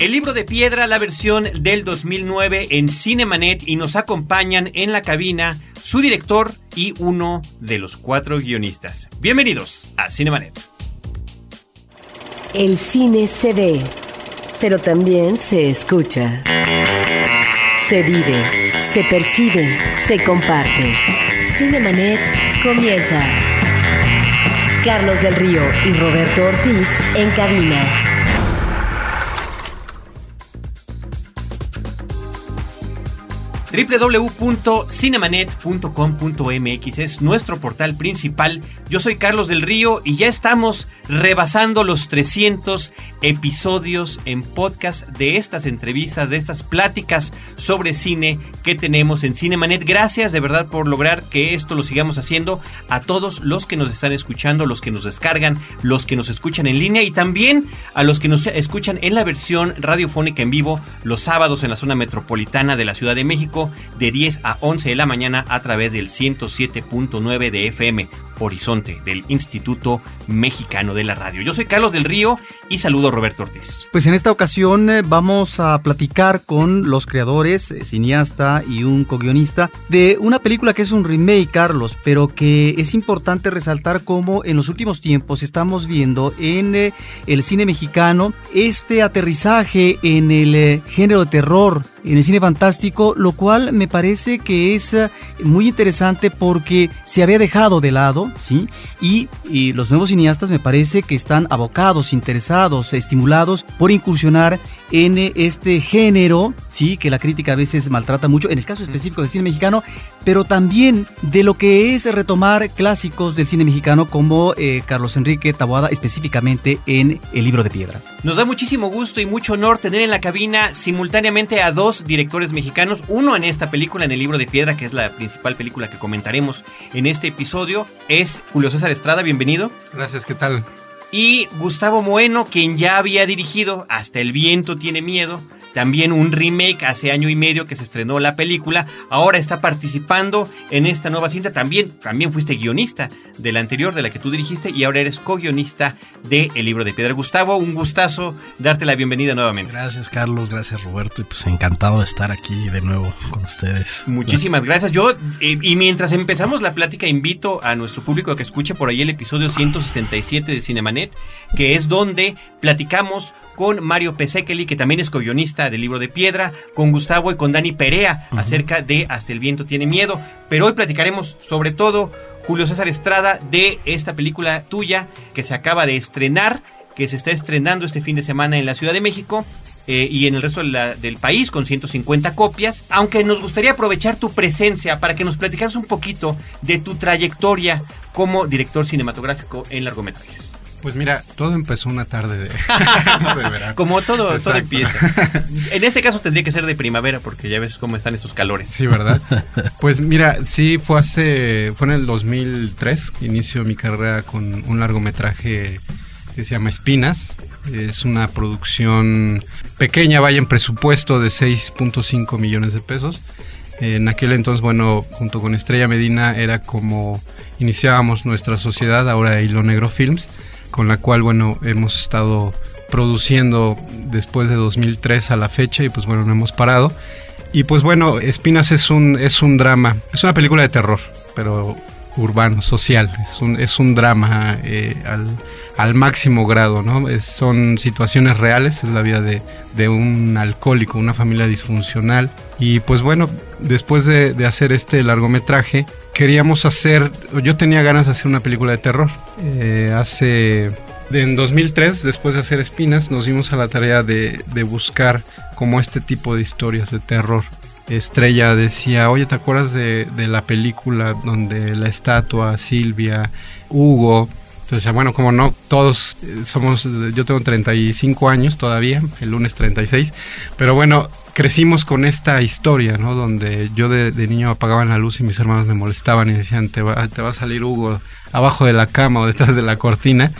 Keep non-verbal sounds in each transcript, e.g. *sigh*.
El libro de piedra, la versión del 2009 en Cinemanet y nos acompañan en la cabina su director y uno de los cuatro guionistas. Bienvenidos a Cinemanet. El cine se ve, pero también se escucha. Se vive, se percibe, se comparte. Cinemanet comienza. Carlos del Río y Roberto Ortiz en cabina. Triple W www.cinemanet.com.mx es nuestro portal principal. Yo soy Carlos del Río y ya estamos rebasando los 300 episodios en podcast de estas entrevistas, de estas pláticas sobre cine que tenemos en Cinemanet. Gracias de verdad por lograr que esto lo sigamos haciendo a todos los que nos están escuchando, los que nos descargan, los que nos escuchan en línea y también a los que nos escuchan en la versión radiofónica en vivo los sábados en la zona metropolitana de la Ciudad de México de 10 a 11 de la mañana a través del 107.9 de FM Horizonte del Instituto Mexicano de la Radio. Yo soy Carlos del Río y saludo a Roberto Ortiz. Pues en esta ocasión eh, vamos a platicar con los creadores, eh, cineasta y un co-guionista de una película que es un remake, Carlos, pero que es importante resaltar cómo en los últimos tiempos estamos viendo en eh, el cine mexicano este aterrizaje en el género de terror en el cine fantástico, lo cual me parece que es muy interesante porque se había dejado de lado ¿sí? Y, los nuevos cineastas me parece que están abocados, interesados, estimulados por incursionar en este género, ¿sí? Que la crítica a veces maltrata mucho, en el caso específico del cine mexicano, pero también de lo que es retomar clásicos del cine mexicano como eh, Carlos Enrique Taboada, específicamente en El libro de piedra. Nos da muchísimo gusto y mucho honor tener en la cabina simultáneamente a dos directores mexicanos, uno en esta película, en El libro de piedra, que es la principal película que comentaremos en este episodio, es Julio César Estrada, bienvenido. Gracias, ¿qué tal? Y Gustavo Moeno, quien ya había dirigido Hasta el viento tiene miedo, también un remake hace año y medio que se estrenó la película, ahora está participando en esta nueva cinta, también, también fuiste guionista de la anterior, de la que tú dirigiste, y ahora eres co-guionista de El libro de piedra. Gustavo, un gustazo darte la bienvenida nuevamente. Gracias Carlos, gracias Roberto, y pues encantado de estar aquí de nuevo con ustedes. Muchísimas gracias. Yo, eh, y mientras empezamos la plática, invito a nuestro público a que escuche por ahí el episodio 167 de Cinemanet, que es donde platicamos con Mario Pesekeli, que también es co-guionista del libro de piedra, con Gustavo y con Dani Perea acerca de Hasta el viento tiene miedo. Pero hoy platicaremos sobre todo, Julio César Estrada, de esta película tuya que se acaba de estrenar, que se está estrenando este fin de semana en la Ciudad de México. Eh, y en el resto del país con 150 copias, aunque nos gustaría aprovechar tu presencia para que nos platicaras un poquito de tu trayectoria como director cinematográfico en largometrajes. Pues mira, todo empezó una tarde de, *laughs* verano. Como todo, todo empieza. En este caso tendría que ser de primavera porque ya ves cómo están estos calores. Sí, ¿verdad? Pues mira, sí, fue hace, fue en el 2003 que inicio mi carrera con un largometraje que se llama Espinas. Es una producción pequeña, vaya en presupuesto de 6.5 millones de pesos. En aquel entonces, bueno, junto con Estrella Medina era como iniciábamos nuestra sociedad, ahora Hilo Negro Films con la cual, bueno, hemos estado produciendo después de 2003 a la fecha y pues bueno, no hemos parado. Y pues bueno, Espinas es un, es un drama, es una película de terror, pero urbano, social, es un, es un drama eh, al, al, máximo grado, ¿no? son situaciones reales, es la vida de, de, un alcohólico, una familia disfuncional. Y pues bueno, después de, hacer este largometraje, queríamos hacer, yo tenía ganas de hacer una película de terror. Eh, hace, en 2003, después de hacer Espinas, nos dimos a la tarea de, de buscar como este tipo de historias de terror. Estrella decía, oye, ¿te acuerdas de, de la película donde la estatua, Silvia, Hugo, entonces, bueno, como no, todos somos, yo tengo 35 años todavía, el lunes 36, pero bueno, crecimos con esta historia, ¿no? Donde yo de, niño apagaba la luz y mis hermanos me molestaban y decían, te va, te va a salir Hugo abajo de la cama o detrás de la cortina.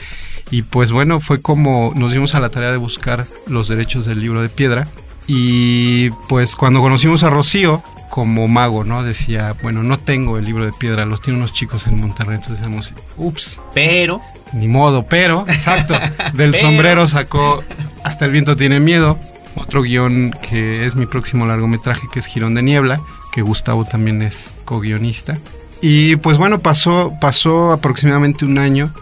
Y pues bueno, fue como nos dimos a la tarea de buscar los derechos del libro de piedra. Y pues cuando conocimos a Rocío como mago, ¿no? Decía, bueno, no tengo el libro de piedra, los tiene unos chicos en Monterrey. Entonces decíamos, ups. Pero. Ni modo, pero, *laughs* exacto. Del sombrero sacó Hasta el viento tiene miedo otro guion que es mi próximo largometraje, que es Girón de Niebla, que Gustavo también es co-guionista. Y pues bueno, pasó, pasó aproximadamente un año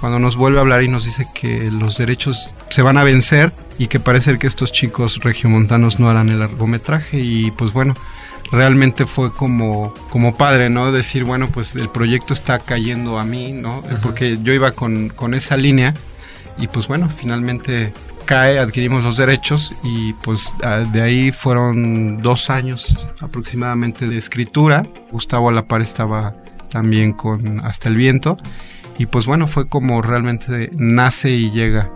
cuando nos vuelve a hablar y nos dice que los derechos se van a vencer y que parece que estos chicos regiomontanos no harán el largometraje y pues bueno, realmente fue como, como padre, ¿no? Decir, bueno, pues el proyecto está cayendo a mí, ¿no? Porque yo iba con, con esa línea y pues bueno, finalmente cae, adquirimos los derechos y pues de ahí fueron dos años aproximadamente de escritura. Gustavo Alapar estaba también con Hasta el Viento y pues bueno, fue como realmente nace y llega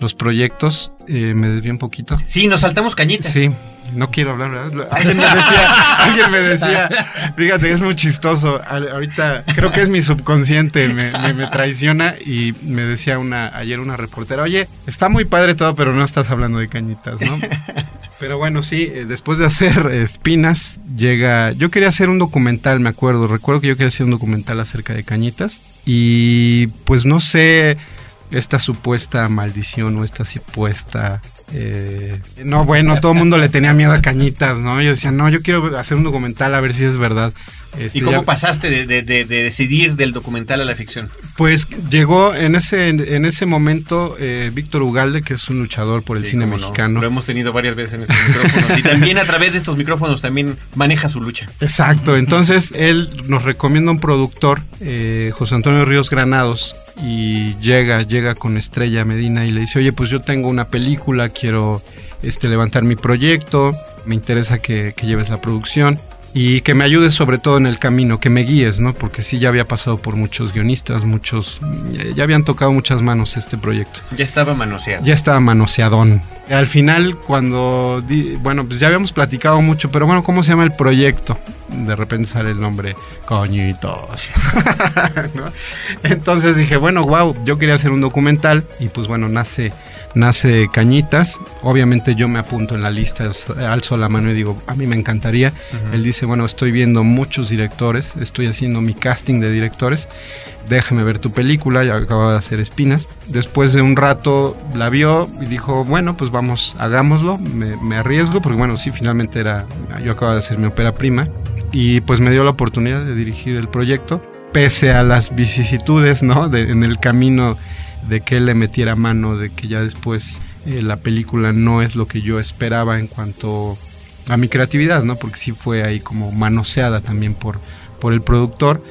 los proyectos. Eh, me desvié un poquito. Sí, nos saltamos cañitas. Sí, no quiero hablar, ¿verdad? Alguien me decía, *laughs* alguien me decía, fíjate, es muy chistoso. Ahorita creo que es mi subconsciente, me, me, traiciona y me decía una ayer una reportera, oye, está muy padre todo, pero no estás hablando de cañitas, ¿no? Pero bueno, sí, eh, después de hacer espinas, llega. Yo quería hacer un documental, me acuerdo. Recuerdo que yo quería hacer un documental acerca de cañitas. Y pues no sé, esta supuesta maldición o esta supuesta eh, no, bueno, todo el mundo le tenía miedo a Cañitas, ¿no? Yo decía, no, yo quiero hacer un documental a ver si es verdad. Este, ¿Y cómo pasaste de, decidir del documental a la ficción? Pues llegó en ese, en ese momento eh, Víctor Ugalde, que es un luchador por el cine mexicano. Lo hemos tenido varias veces en estos micrófonos. y también a través de estos micrófonos también maneja su lucha. Exacto, entonces él nos recomienda un productor, eh, José Antonio Ríos Granados, y llega, llega con Estrella Medina y le dice, oye, pues yo tengo una película, quiero este, levantar mi proyecto, me interesa que, que lleves la producción y que me ayudes sobre todo en el camino, que me guíes, ¿no? Porque sí, ya había pasado por muchos guionistas, muchos, ya habían tocado muchas manos este proyecto. Ya estaba manoseado. Ya estaba manoseadón. Al final, cuando, bueno, pues ya habíamos platicado mucho, pero bueno, ¿cómo se llama el proyecto? De repente sale el nombre, coñitos. *laughs* Entonces dije, bueno, wow, yo quería hacer un documental y pues bueno, nace nace Cañitas. Obviamente yo me apunto en la lista, alzo la mano y digo, a mí me encantaría. Él dice, bueno, estoy viendo muchos directores, estoy haciendo mi casting de directores. Déjame ver tu película, ya acababa de hacer Espinas. Después de un rato la vio y dijo, bueno, pues vamos, hagámoslo, me, arriesgo, porque bueno, sí, finalmente era, yo acababa de hacer mi ópera prima. Y pues me dio la oportunidad de dirigir el proyecto, pese a las vicisitudes, ¿no? De, en el camino de que él le metiera mano, de que ya después eh, la película no es lo que yo esperaba en cuanto a mi creatividad, ¿no? Porque sí fue ahí como manoseada también por, por el productor.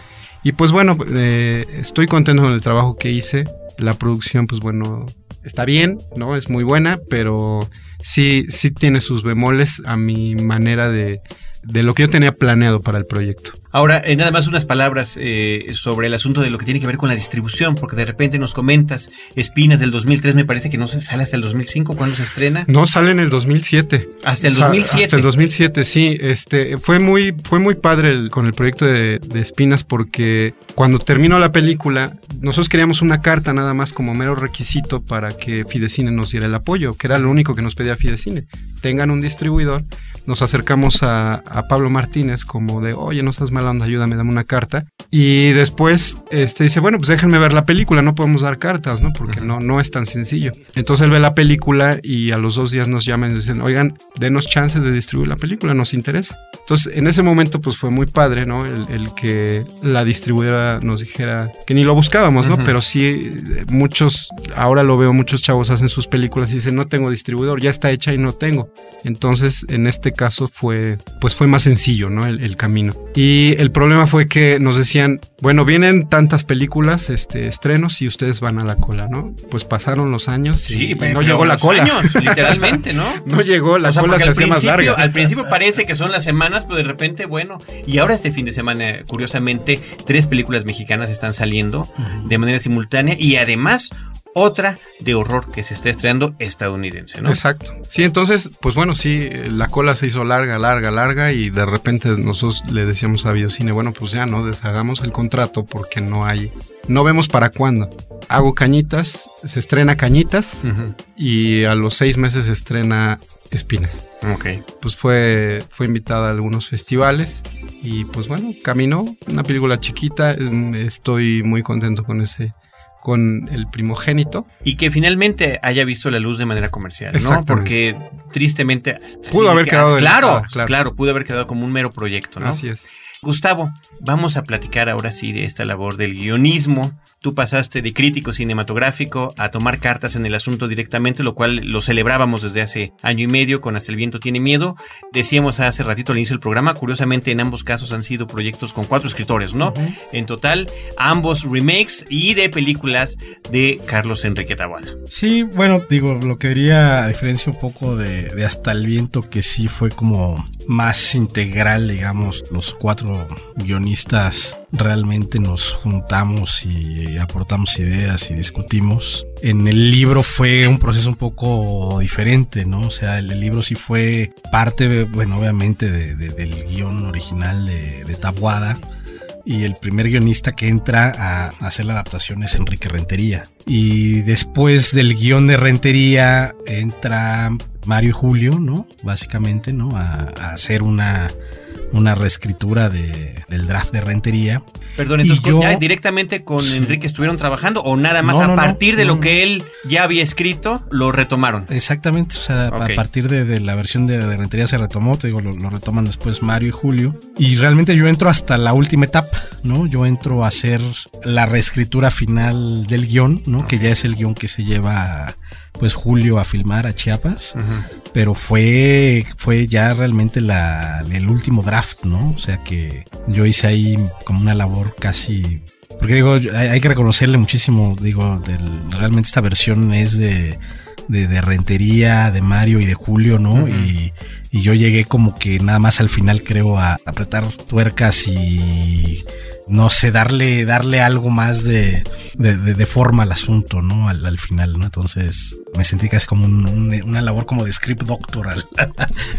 Y pues bueno, eh, estoy contento con el trabajo que hice. La producción, pues bueno, está bien, ¿no? Es muy buena, pero sí, sí tiene sus bemoles a mi manera de, de lo que yo tenía planeado para el proyecto. Ahora, eh, nada más unas palabras eh, sobre el asunto de lo que tiene que ver con la distribución, porque de repente nos comentas, Espinas del 2003 me parece que no se sale hasta el 2005, ¿cuándo se estrena? No, sale en el 2007. Hasta el 2007. Hasta el 2007, sí. Este, fue, muy, fue muy padre con el proyecto de, de, Espinas porque cuando terminó la película, nosotros queríamos una carta nada más como mero requisito para que Fidecine nos diera el apoyo, que era lo único que nos pedía Fidecine. Tengan un distribuidor nos acercamos a, Pablo Martínez como de, oye, no estás mal onda, ayúdame, dame una carta. Y después este, dice, bueno, pues déjenme ver la película, no podemos dar cartas, ¿no? Porque no, no es tan sencillo. Entonces él ve la película y a los dos días nos llaman y dicen, oigan, denos chance de distribuir la película, nos interesa. Entonces en ese momento pues fue muy padre, ¿no? El, que la distribuidora nos dijera que ni lo buscábamos, ¿no? Pero sí, muchos, ahora lo veo, muchos chavos hacen sus películas y dicen, no tengo distribuidor, ya está hecha y no tengo. Entonces en este caso fue, pues fue más sencillo, ¿no? El, camino. Y el problema fue que nos decían, bueno, vienen tantas películas, este, estrenos y ustedes van a la cola, ¿no? Pues pasaron los años y, no llegó la cola. Años, *laughs* literalmente, ¿no? no llegó, la cola se hacía más larga. Al principio parece que son las semanas, pero de repente, bueno, y ahora este fin de semana, curiosamente, tres películas mexicanas están saliendo de manera simultánea y además otra de horror que se está estrenando estadounidense, ¿no? Exacto. Sí, entonces, pues bueno, sí, la cola se hizo larga, larga, larga y de repente nosotros le decíamos a Biocine, bueno, pues ya no deshagamos el contrato porque no hay, no vemos para cuándo. Hago Cañitas, se estrena Cañitas y a los seis meses se estrena Espinas. Ok. Pues fue, fue invitada a algunos festivales y pues bueno, caminó, una película chiquita, estoy muy contento con ese con el primogénito. Y que finalmente haya visto la luz de manera comercial, ¿no? Porque tristemente... Pudo haber que- quedado Claro, claro. claro, pudo haber quedado como un mero proyecto, ¿no? Así es. Gustavo, vamos a platicar ahora sí de esta labor del guionismo. Tú pasaste de crítico cinematográfico a tomar cartas en el asunto directamente, lo cual lo celebrábamos desde hace año y medio con Hasta el viento tiene miedo. Decíamos hace ratito al inicio del programa, curiosamente en ambos casos han sido proyectos con cuatro escritores, ¿no? En total, ambos remakes y de películas de Carlos Enrique Taboada. Sí, bueno, digo, lo que diría, a diferencia un poco de, de Hasta el Viento, que sí fue como más integral, digamos, los cuatro guionistas realmente nos juntamos y aportamos ideas y discutimos. En el libro fue un proceso un poco diferente, ¿no? O sea, el, libro sí fue parte, bueno, obviamente de- de- del guion original de, de Tabuada y el primer guionista que entra a hacer la adaptación es Enrique Rentería. Y después del guion de Rentería entra Mario y Julio, ¿no? Básicamente, ¿no? A, a hacer una, una reescritura de- del draft de Rentería. Perdón, entonces yo- ya directamente con Sí. Enrique estuvieron trabajando o nada más No, a no, no, partir de lo que él ya había escrito lo retomaron. Exactamente, o sea, a partir de, de la versión de, de Rentería se retomó, te digo, lo, lo retoman después Mario y Julio. Y realmente yo entro hasta la última etapa, ¿no? Yo entro a hacer la reescritura final del guion, ¿no? Que ya es el guion que se lleva pues Julio a filmar a Chiapas, pero fue fue ya realmente la, el último draft, ¿no? O sea que yo hice ahí como una labor casi porque digo, hay, que reconocerle muchísimo, digo, del- realmente esta versión es de, de, de Rentería, de Mario y de Julio, ¿no? Y, y yo llegué como que nada más al final creo a apretar tuercas y no sé, darle, darle algo más de, de, de- de forma al asunto, ¿no? Al, al final, ¿no? Entonces me sentí casi como un- un- una labor como de script doctor al, *laughs*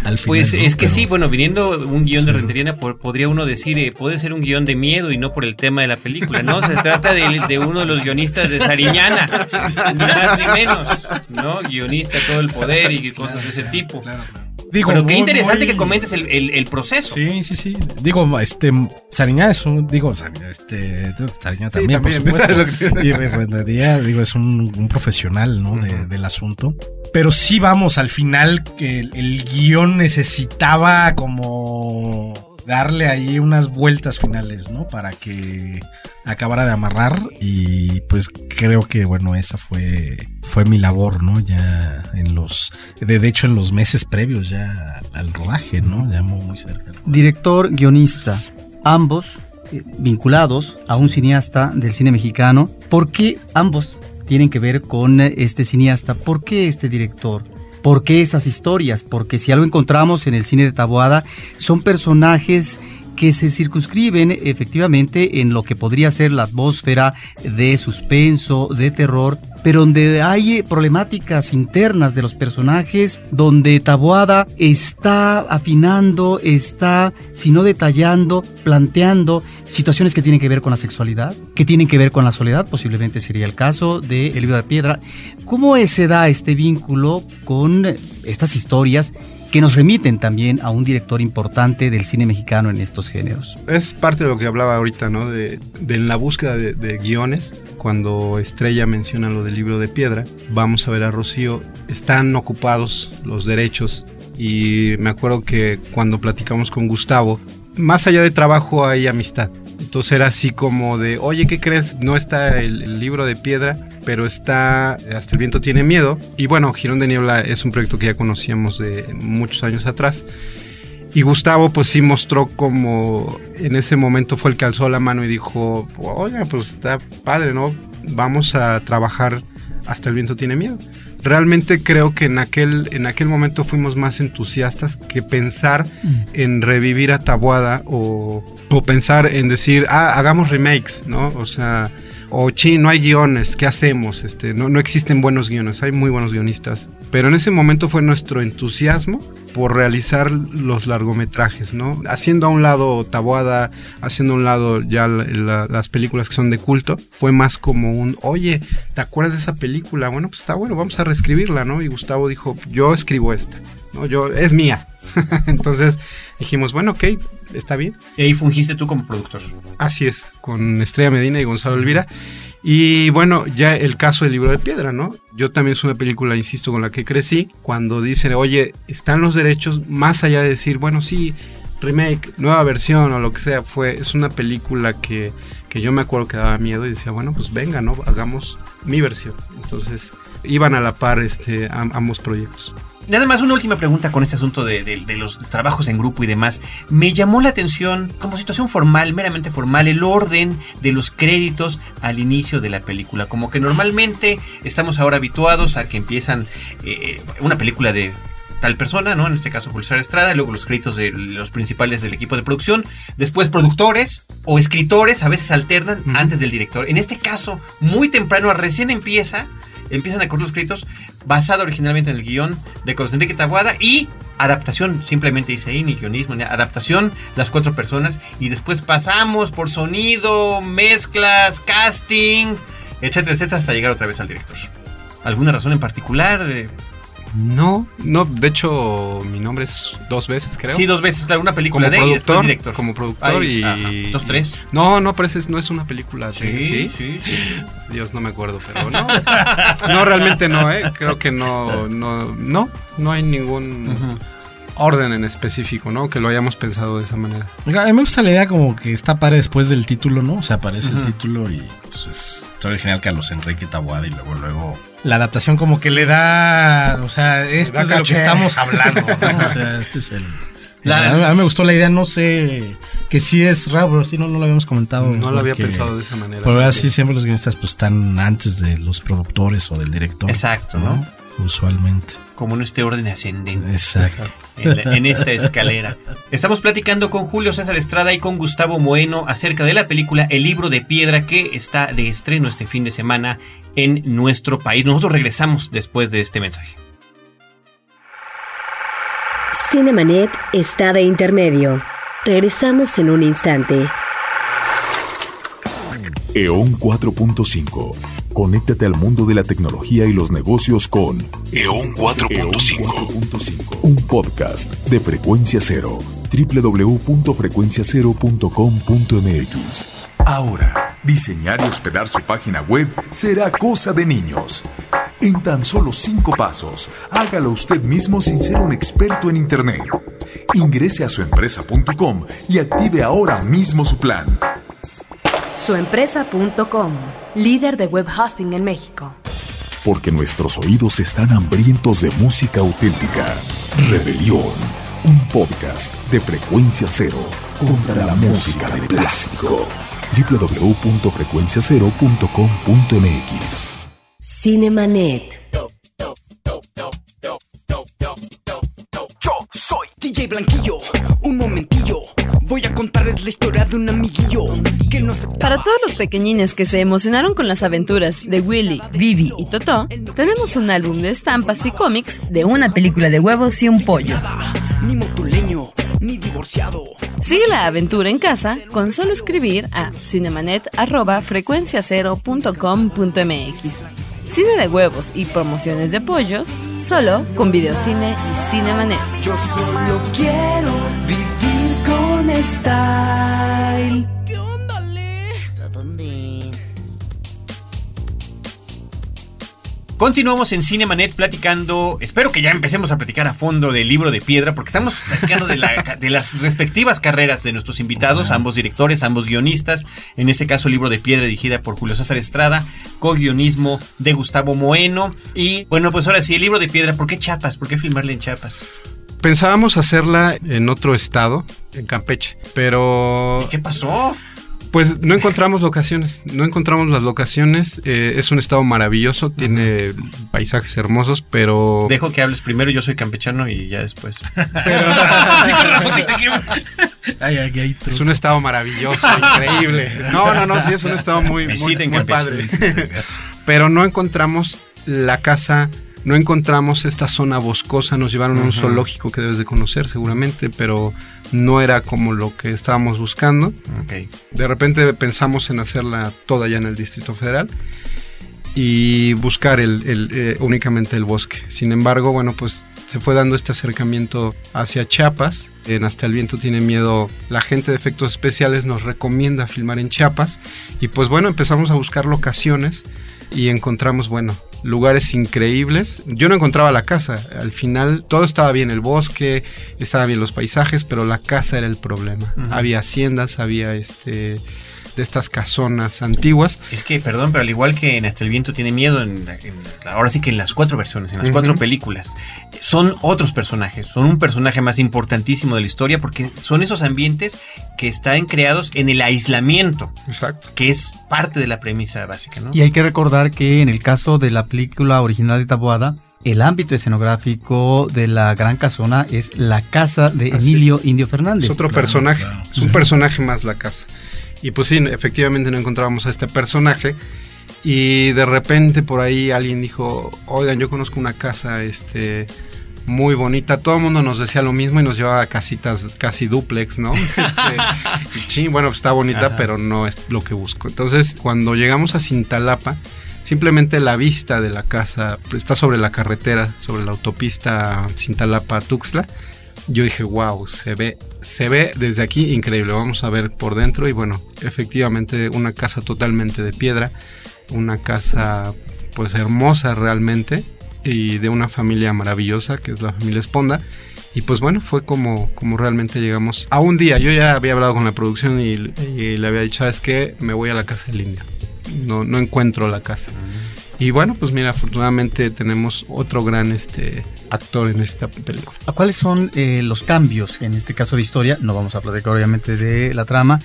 al final. Pues ¿no? es que Pero- sí, bueno, viniendo un guion de po- podría uno decir, eh, puede ser un guion de miedo y no por el tema de la película, ¿no? Se trata de, de uno de los guionistas de Sariñana, ni más ni menos, ¿no? Guionista todo el poder y cosas de ese tipo. Claro. Digo, Pero qué muy- interesante muy- que comentes el, el- el proceso. Sí, sí, sí. Digo, este, Sariñá es un, digo, Sariñá, este, Sariñá Sí, también, por *laughs* supuesto. Que- y Rentería, digo, es un, un profesional, ¿no? De- del asunto. Pero sí, vamos, al final que el, el guion necesitaba como darle ahí unas vueltas finales, ¿no? Para que acabara de amarrar y pues creo que bueno esa fue fue mi labor no ya en los de, hecho en los meses previos ya al rodaje no ya muy, muy cerca Director, guionista, ambos eh, vinculados a un cineasta del cine mexicano. ¿Por qué ambos tienen que ver con eh, este cineasta? ¿Por qué este director? ¿Por qué esas historias? Porque si algo encontramos en el cine de Taboada, son personajes que se circunscriben efectivamente en lo que podría ser la atmósfera de suspenso, de terror, pero donde hay eh, problemáticas internas de los personajes, donde Taboada está afinando, está, si no detallando, planteando situaciones que tienen que ver con la sexualidad, que tienen que ver con la soledad, posiblemente sería el caso de El libro de piedra. ¿Cómo se da este vínculo con estas historias que nos remiten también a un director importante del cine mexicano en estos géneros? Es parte de lo que hablaba ahorita, ¿no? De, la búsqueda de, de guiones. Cuando Estrella menciona lo del libro de piedra, vamos a ver a Rocío. Están ocupados los derechos. Y me acuerdo que cuando platicamos con Gustavo, más allá de trabajo hay amistad. Entonces era así como de, oye, ¿qué crees? No está el, libro de piedra, pero está Hasta el viento tiene miedo. Y bueno, Girón de Niebla es un proyecto que ya conocíamos de muchos años atrás. Y Gustavo pues sí mostró como en ese momento fue el que alzó la mano y dijo, oiga, pues está padre, ¿no? Vamos a trabajar hasta el viento tiene miedo. Realmente creo que en aquel, en aquel momento fuimos más entusiastas que pensar en revivir a Tabuada o, o pensar en decir, ah, hagamos remakes, ¿no? O sea, o chi, no hay guiones, ¿qué hacemos? Este, no, no existen buenos guiones, hay muy buenos guionistas. Pero en ese momento fue nuestro entusiasmo por realizar los largometrajes, ¿no? Haciendo a un lado Taboada, haciendo a un lado ya la- la- las películas que son de culto, fue más como un, oye, ¿te acuerdas de esa película? Bueno, pues está bueno, vamos a reescribirla, ¿no? Y Gustavo dijo, yo escribo esta, ¿no? Yo, es mía. *laughs* Entonces dijimos, bueno, ok, está bien. Y ahí fungiste tú como productor. Así es, con Estrella Medina y Gonzalo Elvira. Y bueno, ya el caso del libro de piedra, ¿no? Yo también es una película, insisto, con la que crecí. Cuando dicen, oye, están los derechos, más allá de decir, bueno, sí, remake, nueva versión o lo que sea, fue, es una película que, que yo me acuerdo que daba miedo y decía, bueno, pues venga, ¿no? Hagamos mi versión. Entonces, iban a la par este, ambos proyectos. Nada más una última pregunta con este asunto de, de, los trabajos en grupo y demás. Me llamó la atención, como situación formal, meramente formal, el orden de los créditos al inicio de la película. Como que normalmente estamos ahora habituados a que empiezan eh, una película de tal persona, ¿no? En este caso Julio Estrada, luego los créditos de los principales del equipo de producción, después productores o escritores, a veces alternan antes del director. En este caso, muy temprano, recién empieza empiezan a correr los créditos basado originalmente en el guion de Carlos Enrique Taguada y adaptación, simplemente dice ahí, ni guionismo, ni adaptación, las cuatro personas, y después pasamos por sonido, mezclas, casting, etcétera, etcétera, hasta llegar otra vez al director. ¿Alguna razón en particular? No, no, de hecho mi nombre es dos veces, creo. Sí, dos veces, claro, una película de productor, y director. Como productor y... ¿Dos, tres? No, no, parece, no es una película. sí, sí, sí, Dios, no me acuerdo, pero no. no, realmente no, ¿eh? Creo que no, no, no, no hay ningún orden en específico, ¿no? Que lo hayamos pensado de esa manera. A mí me gusta la idea como que está para después del título, ¿no? O sea, aparece el título y pues, es original Carlos Enrique Tabuada y luego, luego la adaptación como que le da, o sea, esto es de lo que estamos hablando, *laughs* ¿no? O sea, este es el... a mí me gustó la idea, no sé, que sí es raro, pero sí no, no lo habíamos comentado. No lo había pensado de esa manera. Pero así siempre los guionistas pues están antes de los productores o del director. Exacto, ¿no? Usualmente. Como en este orden ascendente. Exacto. En, esta escalera. Estamos platicando con Julio César Estrada y con Gustavo Moeno acerca de la película El libro de piedra que está de estreno este fin de semana en nuestro país. Nosotros regresamos después de este mensaje. Cinemanet está de intermedio. Regresamos en un instante. EON 4.5. Conéctate al mundo de la tecnología y los negocios con EON 4.5. Un podcast de frecuencia cero. www.frecuenciacero.com.mx. Ahora Diseñar y hospedar su página web será cosa de niños. En tan solo cinco pasos, hágalo usted mismo sin ser un experto en Internet. Ingrese a suempresa.com y active ahora mismo su plan. Suempresa.com, líder de web hosting en México. Porque nuestros oídos están hambrientos de música auténtica. Rebelión, un podcast de frecuencia cero contra la música de plástico www.frecuenciacero.com.mx. Cinemanet. Yo soy DJ Blanquillo. Un momentillo. Voy a contarles la historia de un amiguillo. Para todos los pequeñines que se emocionaron con las aventuras de Willy, Vivi y Totó, tenemos un álbum de estampas y cómics de una película de huevos y un pollo. Ni motuleño, ni divorciado Sigue la aventura en casa con solo escribir a cinemanet.frecuenciacero.com.mx. Cine de huevos y promociones de pollos, solo con videocine y Cinemanet. Yo solo quiero vivir con style. Continuamos en Cinemanet platicando, espero que ya empecemos a platicar a fondo del libro de piedra, porque estamos platicando de, las respectivas carreras de nuestros invitados, ambos directores, ambos guionistas, en este caso el libro de piedra dirigida por Julio César Estrada, co-guionismo de Gustavo Moeno, y bueno, pues ahora sí, el libro de piedra, ¿por qué Chiapas? ¿Por qué filmarle en Chiapas? Pensábamos hacerla en otro estado, en Campeche, pero... ¿Y qué pasó? Pues no encontramos locaciones, no encontramos las locaciones. Eh, es un estado maravilloso, tiene paisajes hermosos, pero... Dejo que hables primero, yo soy campechano y ya después. *laughs* es un estado maravilloso, *laughs* increíble. No, no, no, sí, es un estado muy, muy, padre. pero no encontramos la casa no encontramos esta zona boscosa, nos llevaron a un zoológico que debes de conocer seguramente, pero no era como lo que estábamos buscando. De repente pensamos en hacerla toda ya en el Distrito Federal y buscar el, eh, únicamente el bosque. Sin embargo, bueno, pues se fue dando este acercamiento hacia Chiapas. En Hasta el Viento tiene miedo, la gente de efectos especiales nos recomienda filmar en Chiapas. Y pues bueno, empezamos a buscar locaciones y encontramos, bueno, lugares increíbles. Yo no encontraba la casa. Al final todo estaba bien, el bosque, estaba bien los paisajes, pero la casa era el problema. Había haciendas, había este de estas casonas antiguas. Es que, perdón, pero al igual que en Hasta el Viento tiene miedo, en, ahora sí que en las cuatro versiones, en las cuatro películas, son otros personajes, son un personaje más importantísimo de la historia porque son esos ambientes que están creados en el aislamiento, Exacto. que es parte de la premisa básica, ¿no? Y hay que recordar que en el caso de la película original de Taboada, el ámbito escenográfico de la Gran Casona es la casa de Emilio Indio Fernández. Es otro personaje, es un personaje más la casa. Y pues sí, efectivamente no encontrábamos a este personaje. Y de repente por ahí alguien dijo, oigan, yo conozco una casa este, muy bonita. Todo el mundo nos decía lo mismo y nos llevaba a casitas casi duplex, ¿no? *laughs* Este, y sí, bueno, está bonita, pero no es lo que busco. Entonces, cuando llegamos a Cintalapa, simplemente la vista de la casa está sobre la carretera, sobre la autopista Cintalapa-Tuxtla yo dije, wow, se ve, se ve desde aquí increíble. Vamos a ver por dentro y bueno, efectivamente una casa totalmente de piedra, una casa pues hermosa realmente y de una familia maravillosa que es la familia Esponda. Y pues bueno, fue como, como realmente llegamos a un día. Yo ya había hablado con la producción y, le había dicho, ¿sabes qué? Me voy a la casa del indio. No, no encuentro la casa. Y bueno, pues mira, afortunadamente tenemos otro gran este actor en esta película. ¿Cuáles son eh, los cambios en este caso de historia? No vamos a platicar obviamente de la trama,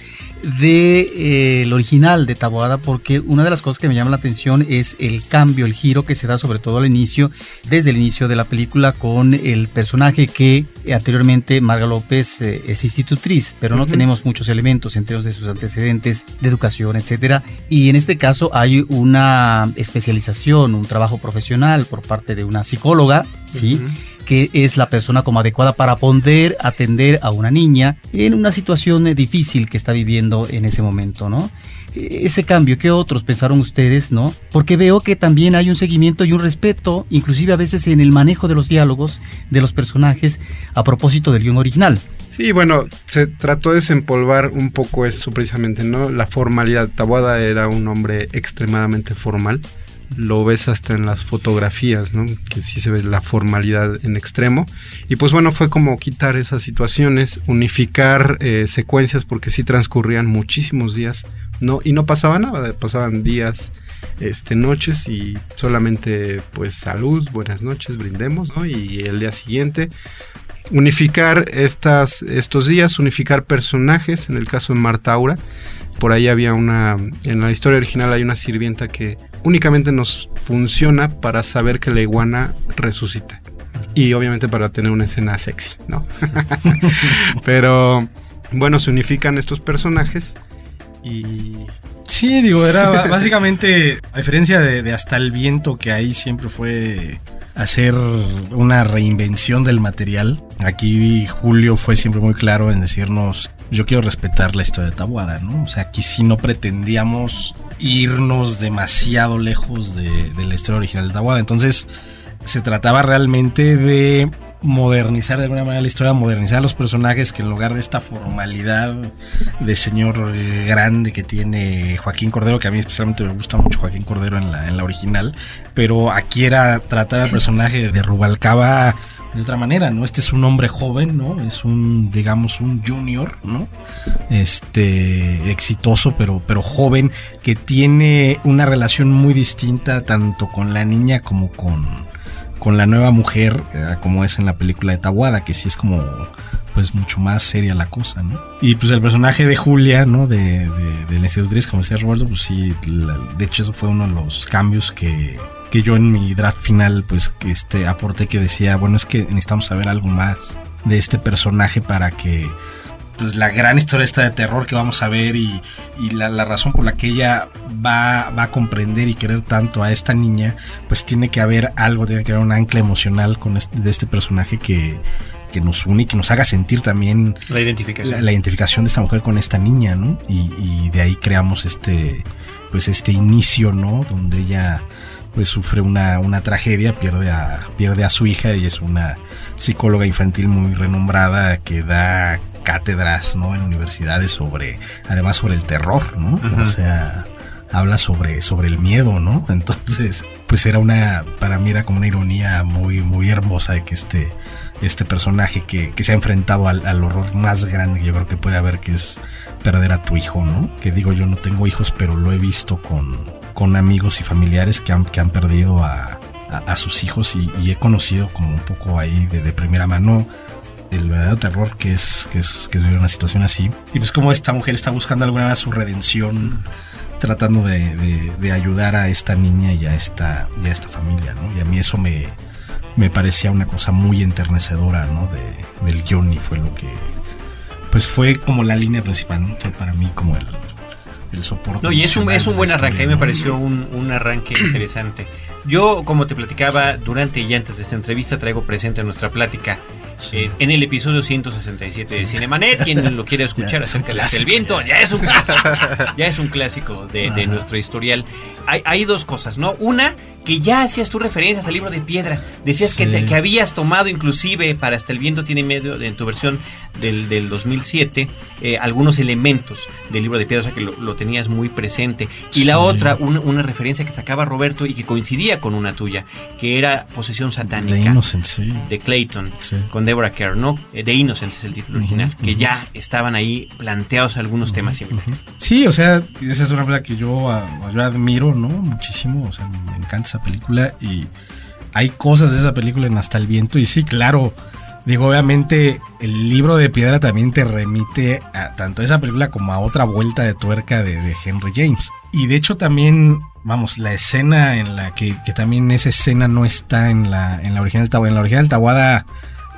de eh, el original de Taboada, porque una de las cosas que me llama la atención es el cambio, el giro que se da sobre todo al inicio, desde el inicio de la película con el personaje que eh, anteriormente Marga López es institutriz, pero no tenemos muchos elementos en términos de sus antecedentes de educación, etcétera. Y en este caso hay una especialización, un trabajo profesional por parte de una psicóloga, ¿sí? que es la persona como adecuada para poder atender a una niña en una situación eh, difícil que está viviendo en ese momento, ¿no? E, ese cambio, ¿qué otros pensaron ustedes, no? Porque veo que también hay un seguimiento y un respeto, inclusive a veces en el manejo de los diálogos de los personajes a propósito del guion original. Sí, bueno, se trató de desempolvar un poco eso precisamente, ¿no? La formalidad. Tabuada era un hombre extremadamente formal lo ves hasta en las fotografías. Que sí se ve la formalidad en extremo. Y pues bueno, fue como quitar esas situaciones, unificar eh, secuencias porque sí transcurrían muchísimos días. Y no pasaba nada, pasaban días, este, noches y solamente pues salud, buenas noches, brindemos. Y el día siguiente unificar estas, estos días, unificar personajes, en el caso de Marta Aura, por ahí había una, en la historia original hay una sirvienta que únicamente nos funciona para saber que la iguana resucita. Y obviamente para tener una escena sexy, ¿no? *laughs* Pero bueno, se unifican estos personajes y... Sí, digo, era básicamente, a diferencia de, de Hasta el Viento, que ahí siempre fue hacer una reinvención del material. Aquí Julio fue siempre muy claro en decirnos, yo quiero respetar la historia de Tabuada, ¿no? O sea, aquí sí no pretendíamos irnos demasiado lejos de, la historia original de Tabuada. Entonces, se trataba realmente de modernizar de alguna manera la historia, modernizar a los personajes que en lugar de esta formalidad de señor eh, grande que tiene Joaquín Cordero, que a mí especialmente me gusta mucho Joaquín Cordero en la, en la original, pero aquí era tratar al personaje de Rubalcaba de otra manera, ¿no? Este es un hombre joven, ¿no? Es un, digamos, un junior, ¿no? Este, exitoso, pero, pero joven, que tiene una relación muy distinta tanto con la niña como con, con la nueva mujer, eh, como es en la película de Tabuada, que sí es como pues mucho más seria la cosa, ¿no? Y pues el personaje de Julia, ¿no? De, de, de institutriz, como decía Roberto, pues sí, de hecho eso fue uno de los cambios que, que yo en mi draft final pues que este aporté que decía, bueno, es que necesitamos saber algo más de este personaje para que pues la gran historia esta de terror que vamos a ver y, la, razón por la que ella va, va, a comprender y querer tanto a esta niña, pues tiene que haber algo, tiene que haber un ancla emocional con este, de este personaje que, que nos une y que nos haga sentir también la identificación. La, identificación de esta mujer con esta niña, ¿no? Y, y, de ahí creamos este, pues este inicio, ¿no? Donde ella pues sufre una, una tragedia, pierde a, pierde a su hija y es una psicóloga infantil muy renombrada que da cátedras ¿no? en universidades sobre, además sobre el terror, ¿no? O sea, habla sobre, sobre el miedo, ¿no? *laughs* Entonces, pues era una, para mí era como una ironía muy, muy hermosa de que este, este personaje que, que se ha enfrentado al, al, horror más grande que yo creo que puede haber, que es perder a tu hijo, ¿no? Que digo, yo no tengo hijos, pero lo he visto con, con amigos y familiares que han, que han perdido a, a, a sus hijos y, y, he conocido como un poco ahí de, de primera mano el verdadero terror que es, que es, que es vivir una situación así. Y pues como esta mujer está buscando alguna vez su redención tratando de, de, de, ayudar a esta niña y a esta, y a esta familia, ¿no? Y a mí eso me, me parecía una cosa muy enternecedora, ¿no? De, del guion y fue lo que, pues fue como la línea principal, ¿no? Fue para mí como el, el soporte. No, y es un, es un buen arranque, a mí me pareció un, un arranque *clears throat* interesante. Yo, como te platicaba durante y antes de esta entrevista, traigo presente en nuestra plática eh, en el episodio 167 de Cinemanet. Quien *laughs* lo quiere escuchar acerca del viento, ya es un clásico. *laughs* Ya es un clásico de, de nuestro historial. Hay, hay, dos cosas, ¿no? Una, que ya hacías tú referencias al libro de piedra. Decías sí. que, te, que, habías tomado inclusive para Hasta el viento tiene medio, en tu versión del, del 2007, eh, algunos elementos del libro de piedra, o sea que lo, lo tenías muy presente. Y sí. la otra, un, una referencia que sacaba Roberto y que coincidía con una tuya, que era Posesión Satánica. De Innocence, sí. De Clayton, con Deborah Kerr, ¿no? De eh, Innocence es el título uh -huh, original, uh -huh. que ya estaban ahí planteados algunos uh -huh, temas similares. Sí, o sea, esa es una película que yo, yo admiro, ¿no? Muchísimo, o sea, me encanta esa película y hay cosas de esa película en Hasta el Viento y sí, claro, digo, obviamente el libro de piedra también te remite a tanto a esa película como a otra vuelta de tuerca de, de Henry James. Y de hecho también, vamos, la escena en la que, que también esa escena no está en la, en la original Tawada. En la original Tawada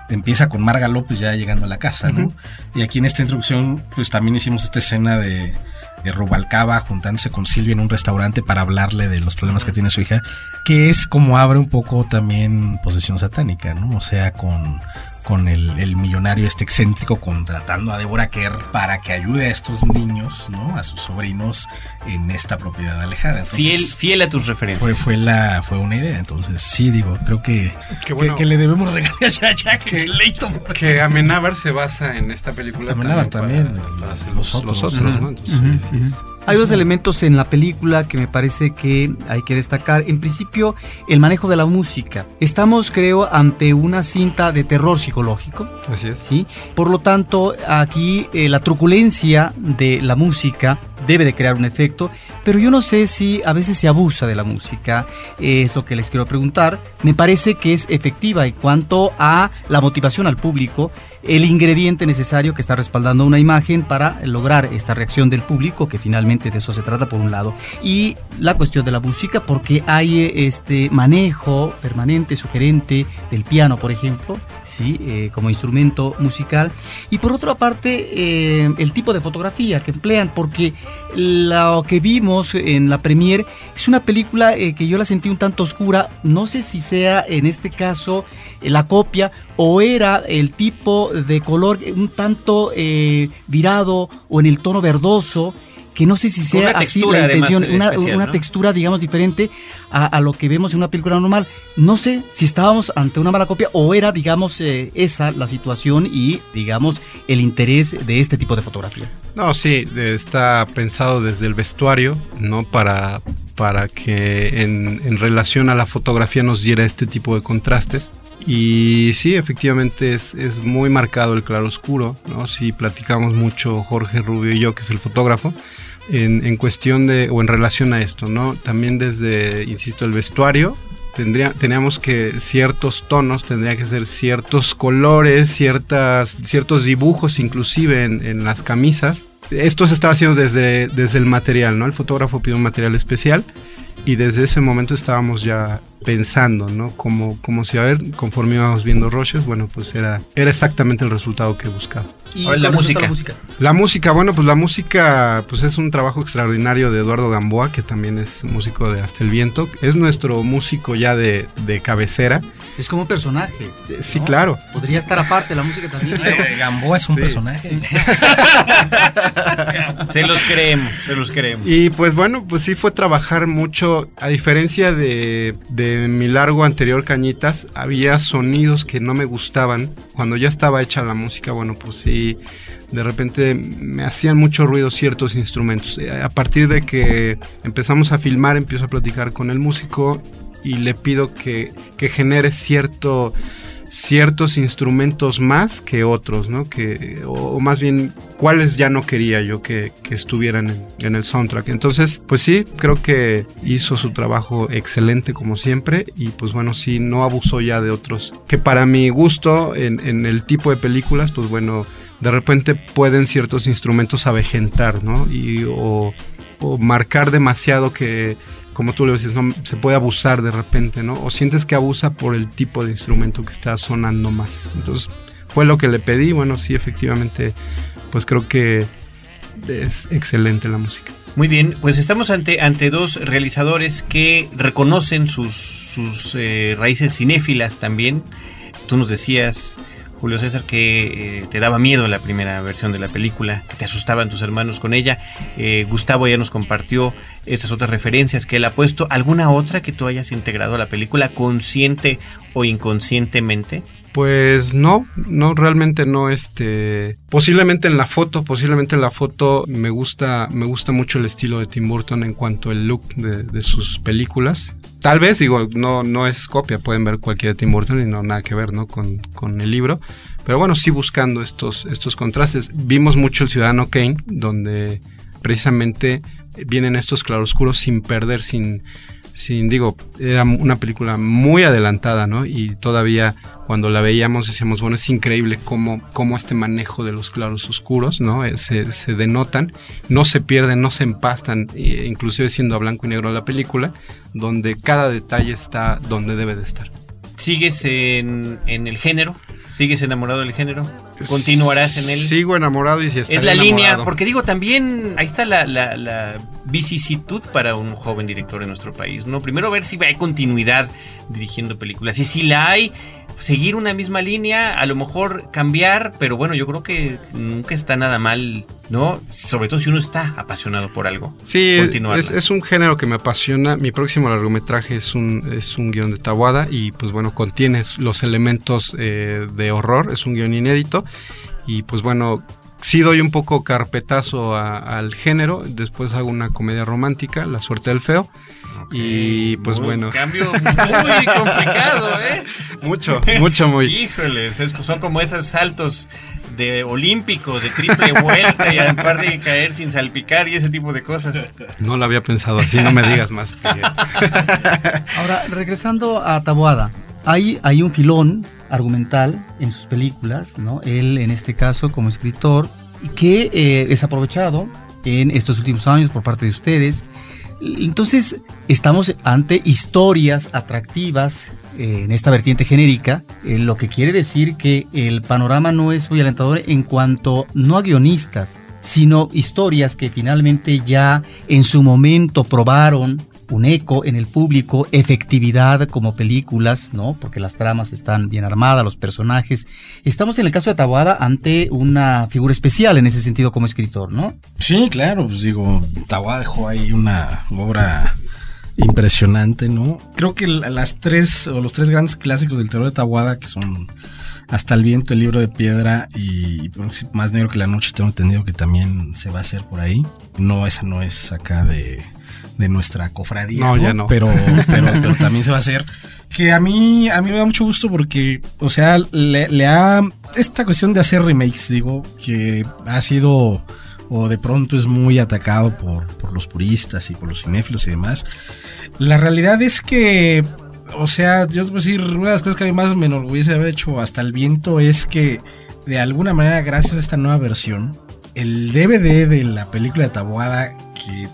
empieza con Marga López ya llegando a la casa, ¿no? Uh -huh. Y aquí en esta introducción, pues también hicimos esta escena de, de Rubalcaba juntándose con Silvia en un restaurante para hablarle de los problemas que tiene su hija, que es como abre un poco también posesión satánica, ¿no? O sea, con con el, el, millonario este excéntrico contratando a Deborah Kerr para que ayude a estos niños, ¿no? A sus sobrinos en esta propiedad alejada. Entonces, fiel, fiel a tus referencias. Fue, fue, la, fue una idea. Entonces, sí, digo, creo que, bueno, que, que, le debemos regalar a Jack que, Leighton. Que Amenábar se basa en esta película. Amenábar también. también para, para los, los, otros, los otros, ¿no? Entonces, uh -huh, sí, uh -huh. Hay dos elementos en la película que me parece que hay que destacar. En principio, el manejo de la música. Estamos, creo, ante una cinta de terror psicológico. Así es. ¿sí? Por lo tanto, aquí eh, la truculencia de la música debe de crear un efecto, pero yo no sé si a veces se abusa de la música, es lo que les quiero preguntar. Me parece que es efectiva en cuanto a la motivación al público, el ingrediente necesario que está respaldando una imagen para lograr esta reacción del público, que finalmente de eso se trata por un lado, y la cuestión de la música, porque hay este manejo permanente, sugerente del piano, por ejemplo, sí, eh, como instrumento musical, y por otra parte eh, el tipo de fotografía que emplean, porque lo que vimos en la premier es una película eh, que yo la sentí un tanto oscura, no sé si sea en este caso la copia o era el tipo de color un tanto virado o en el tono verdoso que no sé si sea así la intención, una, especial, una ¿no? textura, digamos, diferente a, a, lo que vemos en una película normal. No sé si estábamos ante una mala copia o era, digamos, eh, esa la situación y, digamos, el interés de este tipo de fotografía. No, sí, está pensado desde el vestuario, ¿no? Para, para que en, en relación a la fotografía nos diera este tipo de contrastes. Y sí, efectivamente es, es muy marcado el claroscuro, ¿no? Si platicamos mucho Jorge Rubio y yo, que es el fotógrafo, en, en, cuestión de, o en relación a esto, ¿no? También desde, insisto, el vestuario, tendría, teníamos que ciertos tonos, tendría que ser ciertos colores, ciertas, ciertos dibujos inclusive en, en las camisas. Esto se estaba haciendo desde, desde el material, ¿no? El fotógrafo pidió un material especial y desde ese momento estábamos ya pensando, ¿no? Como, como si, a ver, conforme íbamos viendo Roches, bueno, pues era, era exactamente el resultado que buscaba. ¿Y la música? la música? La música, bueno, pues la música, pues es un trabajo extraordinario de Eduardo Gamboa, que también es músico de Hasta el Viento. Es nuestro músico ya de, de cabecera. Es como un personaje. Sí, ¿no? claro. Podría estar aparte la música también. Eh, Gamboa es un sí, personaje. Sí. *laughs* se los creemos, se los creemos. Y pues bueno, pues sí fue trabajar mucho a diferencia de, de mi largo anterior Cañitas, había sonidos que no me gustaban. Cuando ya estaba hecha la música, bueno, pues sí, de repente me hacían mucho ruido ciertos instrumentos. Eh, A partir de que empezamos a filmar, empiezo a platicar con el músico y le pido que, que genere cierto ciertos instrumentos más que otros, ¿no? Que, o, más bien, cuáles ya no quería yo que, que estuvieran en, en el soundtrack. Entonces, pues sí, creo que hizo su trabajo excelente como siempre y pues bueno, sí, no abusó ya de otros. Que para mi gusto, en, en el tipo de películas, pues bueno, de repente pueden ciertos instrumentos avejentar, ¿no? Y, o, marcar demasiado que como tú le dices, no, se puede abusar de repente, ¿no? O sientes que abusa por el tipo de instrumento que está sonando más. Entonces, fue lo que le pedí. Bueno, sí, efectivamente, pues creo que es excelente la música. Muy bien, pues estamos ante, ante dos realizadores que reconocen sus, sus eh, raíces cinéfilas también. Tú nos decías, Julio César, que eh, te daba miedo la primera versión de la película, te asustaban tus hermanos con ella. Eh, Gustavo ya nos compartió esas otras referencias que él ha puesto. ¿Alguna otra que tú hayas integrado a la película, consciente o inconscientemente? Pues no, no, realmente no, este, posiblemente en la foto, posiblemente en la foto me gusta, me gusta mucho el estilo de Tim Burton en cuanto al look de, de sus películas. Tal vez, digo, no, no es copia, pueden ver cualquier de Tim Burton y no nada que ver, ¿no? Con, con el libro. Pero bueno, sí buscando estos, estos contrastes. Vimos mucho el Ciudadano Kane, donde precisamente vienen estos claroscuros sin perder, sin, sin, digo, era una película muy adelantada, ¿no? Y todavía cuando la veíamos decíamos, bueno, es increíble cómo, cómo este manejo de los claros oscuros, ¿no? Eh, Se, se denotan, no se pierden, no se empastan, eh, inclusive siendo a blanco y negro la película, donde cada detalle está donde debe de estar. ¿Sigues en, en el género? ¿Sigues enamorado del género? ¿Continuarás en él? Sigo enamorado y si Es la línea, porque digo también, ahí está la, la, la, vicisitud para un joven director en nuestro país, ¿no? Primero ver si hay continuidad dirigiendo películas, y si la hay, seguir una misma línea, a lo mejor cambiar, pero bueno, yo creo que nunca está nada mal, ¿no? Sobre todo si uno está apasionado por algo. Sí, es, es, un género que me apasiona. Mi próximo largometraje es un, es un guion de Tawada y pues bueno, contiene los elementos eh, de horror, es un guion inédito y pues bueno, sí doy un poco carpetazo a, al género, después hago una comedia romántica, La suerte del feo. Okay, y pues muy, bueno. Un cambio *laughs* muy complicado, ¿eh? Mucho, mucho, muy. Híjoles, es, son como esos saltos de olímpicos, de triple vuelta y aparte de caer sin salpicar y ese tipo de cosas. No lo había pensado así, no me digas más. *laughs* Ahora, regresando a Taboada, hay, un filón argumental en sus películas, ¿no? Él, en este caso, como escritor, que eh, es aprovechado en estos últimos años por parte de ustedes. Entonces, estamos ante historias atractivas eh, en esta vertiente genérica, eh, lo que quiere decir que el panorama no es muy alentador en cuanto no a guionistas, sino historias que finalmente ya en su momento probaron un eco en el público, efectividad como películas, ¿no? Porque las tramas están bien armadas, los personajes. Estamos en el caso de Taboada ante una figura especial en ese sentido como escritor, ¿no? Sí, claro, pues digo, Taboada dejó ahí una obra impresionante, ¿no? Creo que las tres o los tres grandes clásicos del terror de Taboada que son hasta el viento, el libro de piedra y más negro que la noche tengo entendido que también se va a hacer por ahí. No, esa no es acá de de nuestra cofradía. No, ¿no? ya no. Pero, pero, *laughs* pero, también se va a hacer. Que a mí, a mí me da mucho gusto porque, o sea, le, le ha. Esta cuestión de hacer remakes, digo, que ha sido. O de pronto es muy atacado por, por los puristas y por los cinéfilos y demás. La realidad es que. O sea, yo te puedo decir, una de las cosas que a mí más me enorgullece haber hecho hasta el viento es que, de alguna manera, gracias a esta nueva versión, el DVD de la película de Taboada, que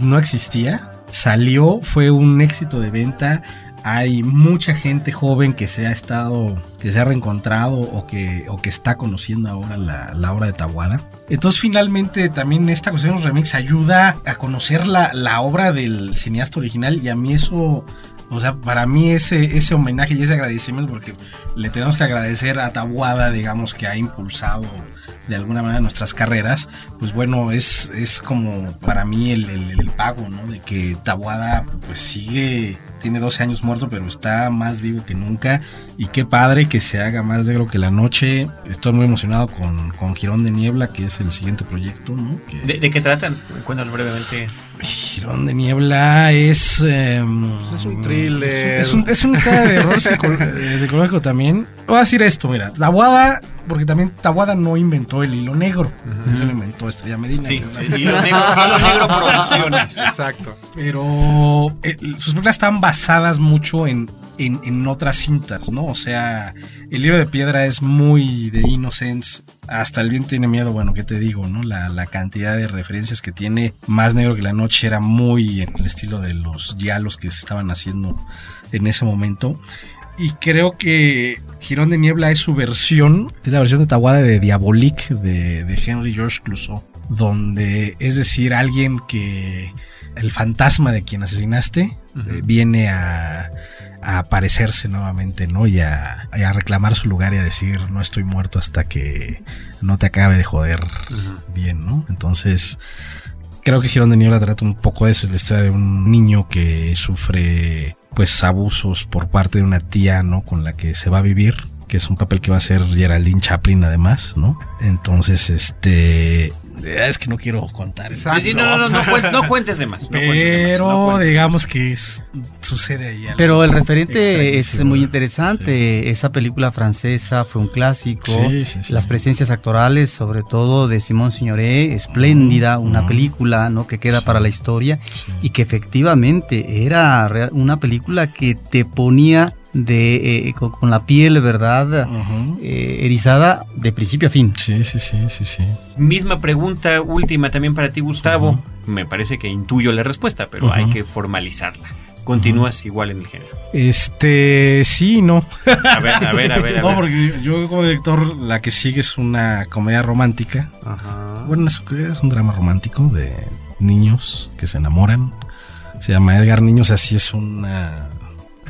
no existía, salió, fue un éxito de venta. Hay mucha gente joven que se ha estado, que se ha reencontrado o que, o que está conociendo ahora la, la obra de Tabuada. Entonces, finalmente, también esta cuestión de los remix ayuda a conocer la, la obra del cineasta original y a mí eso O sea, para mí ese, ese homenaje y ese agradecimiento, porque le tenemos que agradecer a Tabuada, digamos, que ha impulsado de alguna manera nuestras carreras, pues bueno, es, es como para mí el, el- pago, ¿no? De que Tabuada pues sigue, tiene 12 años muerto, pero está más vivo que nunca. Y qué padre que se haga más negro que la noche. Estoy muy emocionado con, con Girón de Niebla, que es el siguiente proyecto, ¿no? Que- ¿De, de qué tratan? Cuéntanos brevemente. Girón de Niebla es. eh, Es un thriller. Es, un- es una historia de psico- *laughs* eh, psicológico también. Voy a decir esto, mira. Tabuada, porque también Tabuada no inventó el hilo negro. Eso lo inventó Estrella Medina. Sí, una- Hilo Negro, *laughs* Hilo Negro Producciones. Exacto. Pero eh, sus películas están basadas mucho en, en, en otras cintas, ¿no? O sea, el libro de piedra es muy de Innocence. Hasta el bien tiene miedo, bueno, ¿qué te digo, no? La, la cantidad de referencias que tiene. Más negro que la noche era muy en el estilo de los diálogos que se estaban haciendo en ese momento. Y creo que Girón de Niebla es su versión, es la versión de Tawada de Diabolique de, de Henry George Clouseau, donde es decir, alguien que el fantasma de quien asesinaste eh, viene a, a aparecerse nuevamente, ¿no? Y a, y a reclamar su lugar y a decir, no estoy muerto hasta que no te acabe de joder bien, ¿no? Entonces, creo que Girón de Niebla trata un poco de eso, es la historia de un niño que sufre pues abusos por parte de una tía, ¿no? Con la que se va a vivir, que es un papel que va a hacer Geraldine Chaplin además, ¿no? Entonces, este... Es que no quiero contar. Sí, sí, no, no, no, no, cuen- no cuentes de más. no cuentes de más, Pero digamos que es- sucede ahí algo Pero el referente es muy interesante. Esa película francesa fue un clásico. Sí, sí, sí. Las presencias actorales, sobre todo de Simón Signoret, espléndida, una película ¿no? que queda para la historia y que efectivamente era una película que te ponía de eh, con, con la piel, ¿verdad? Ujú. Eh, erizada de principio a fin. Sí, sí, sí, sí, sí. Misma pregunta última también para ti, Gustavo. Me parece que intuyo la respuesta, pero hay que formalizarla. Continúas igual en el género. Este, sí, no. A ver, a ver, a ver, a *laughs* No, ver. porque yo como director, la que sigue es una comedia romántica. Ajá. Bueno, es, es un drama romántico de niños que se enamoran. Se llama Edgar Niños, así es una.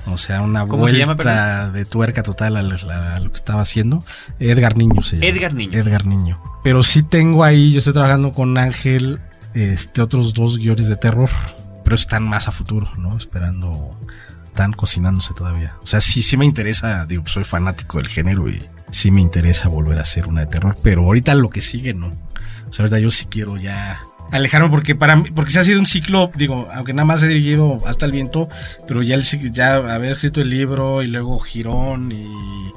O sea, una ¿Cómo se llama, vuelta de tuerca total a, la- a lo que estaba haciendo. Edgar Niño se llama. Edgar Niño. Edgar Niño. Pero sí tengo ahí, yo estoy trabajando con Ángel, este, otros dos guiones de terror. Pero están más a futuro, ¿no? Esperando. Están cocinándose todavía. O sea, sí, sí me interesa. Digo, soy fanático del género y sí me interesa volver a hacer una de terror. Pero ahorita lo que sigue, no. O sea, ahorita yo sí quiero ya alejarme porque para mí, porque se ha sido un ciclo, digo, aunque nada más he dirigido hasta el viento, pero ya el ya haber escrito el libro y luego Girón y,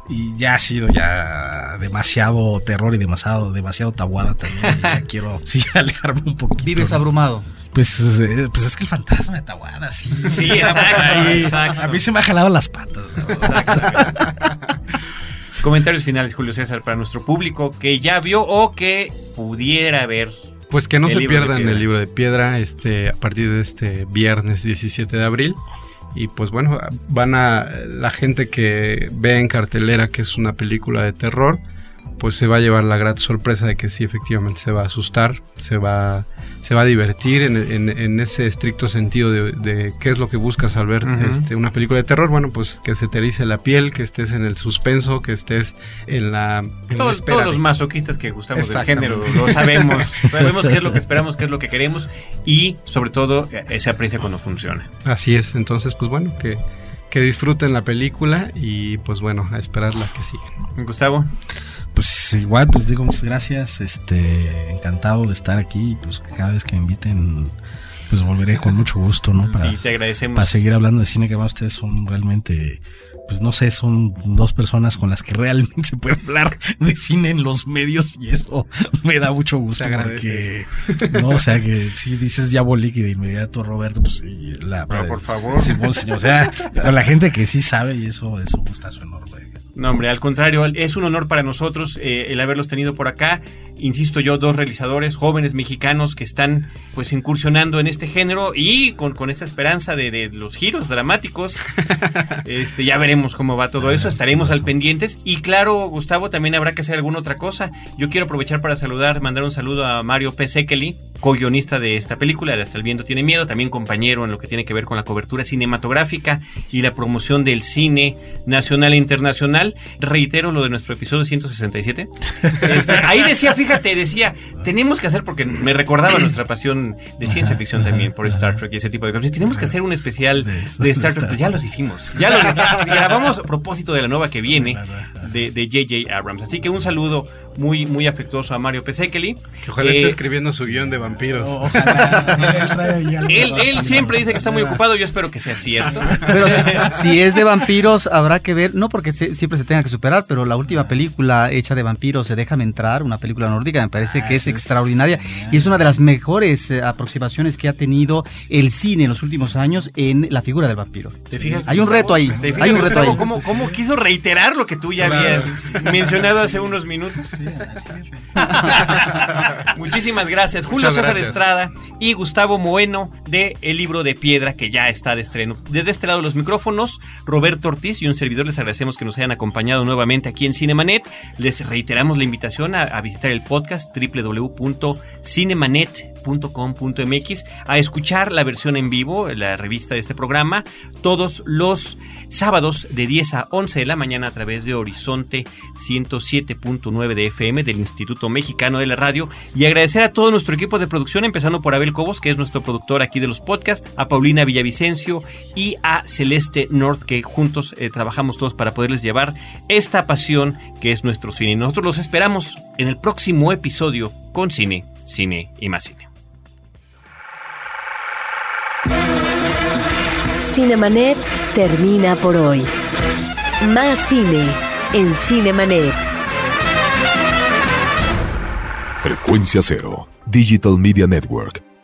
y ya ha sido ya demasiado terror y demasiado, demasiado tabuada también. y ya *laughs* quiero sí *laughs* alejarme un poquito. Vives ¿no? abrumado. Pues, eh, pues es que el fantasma de Tahuada, sí. Sí, *laughs* exacto, exacto. A mí se me ha jalado las patas. ¿no? Comentarios finales, Julio César, para nuestro público que ya vio o que pudiera ver. Pues que no El se pierdan el libro de piedra este, a partir de este viernes 17 de abril. Y pues bueno, van a. La gente que ve en cartelera que es una película de terror, pues se va a llevar la grata sorpresa de que sí, efectivamente se va a asustar, se va, se va a divertir en, en- en ese estricto sentido de, de qué es lo que buscas al ver este, una película de terror. Bueno, pues que se te erice la piel, que estés en el suspenso, que estés en la. en la Todos, espera todos los masoquistas que gustamos del género lo sabemos. *laughs* sabemos qué es lo que esperamos, qué es lo que queremos y sobre todo se aprecia cuando funciona. Así es, entonces pues bueno, que, que disfruten la película y pues bueno, a esperar las que siguen. Gustavo, Pues igual, pues digo muchas gracias. Este, encantado de estar aquí. y, Pues cada vez que me inviten, pues volveré con mucho gusto, ¿no? *laughs* Para, y te agradecemos. para seguir hablando de cine, que además ustedes son realmente, pues no sé, son dos personas con las que realmente se puede hablar de cine en los medios y eso me da mucho gusto agradece porque, no, o sea, que si dices Diabolik y de inmediato Roberto, pues sí, la Pero por favor. Sí, vos, señor, o sea, con la gente que sí sabe y eso es un gustazo enorme. No, hombre, al contrario, es un honor para nosotros eh, el haberlos tenido por acá. Insisto yo, dos realizadores jóvenes mexicanos que están pues incursionando en este género y con, con esta esperanza de, de los giros dramáticos. *laughs* este, ya veremos cómo va todo eso, estaremos al pendientes. Y claro, Gustavo, también habrá que hacer alguna otra cosa. Yo quiero aprovechar para saludar, mandar un saludo a Mario P. Sekeli, co-guionista de esta película, de Hasta el viento tiene miedo, también compañero en lo que tiene que ver con la cobertura cinematográfica y la promoción del cine nacional e internacional. Reitero lo de nuestro episodio 167. *laughs* Este, ahí decía, fíjate, decía, tenemos que hacer, porque me recordaba nuestra pasión de ciencia ficción también por Star Trek y ese tipo de cosas. Tenemos que hacer un especial de, Star Trek. Pues ya los hicimos. Ya los grabamos a propósito de la nueva que viene *laughs* de J.J. Abrams. Así que un saludo muy, muy afectuoso a Mario Pesekeli. Que ojalá esté escribiendo su guion de vampiros. *laughs* él, él siempre dice que está muy ocupado, yo espero que sea cierto. Pero si, es de vampiros, habrá que ver, no porque siempre se tenga que superar, pero la última película hecha de vampiros, Se Déjame Entrar, una película nórdica, me parece que es extraordinaria y es una de las mejores eh, aproximaciones que ha tenido el cine en los últimos años en la figura del vampiro. ¿Te fijas? Hay un reto ahí. Hay un reto ahí. ¿Cómo, ¿Cómo, quiso reiterar lo que tú ya habías mencionado hace unos minutos? *laughs* Muchísimas gracias, Julio César Estrada y Gustavo Moeno de El libro de piedra que ya está de estreno. Desde este lado los micrófonos, Roberto Ortiz y un servidor les agradecemos que nos hayan acompañado nuevamente aquí en Cinemanet. Les reiteramos la invitación a, a visitar el podcast www.cinemanet.com.mx a escuchar la versión en vivo, la revista de este programa, todos los sábados de 10 a 11 de la mañana a través de Horizonte 107.9 de FM del Instituto Mexicano de la Radio y agradecer a todo nuestro equipo de producción, empezando por Abel Cobos, que es nuestro productor aquí de los podcasts, a Paulina Villavicencio y a Celeste North, que juntos eh, trabajamos todos para poderles llevar esta pasión que es nuestro cine. Nosotros los esperamos en el próximo episodio con cine, cine y más cine. Cinemanet termina por hoy. Más cine en Cinemanet. Frecuencia Cero, Digital Media Network,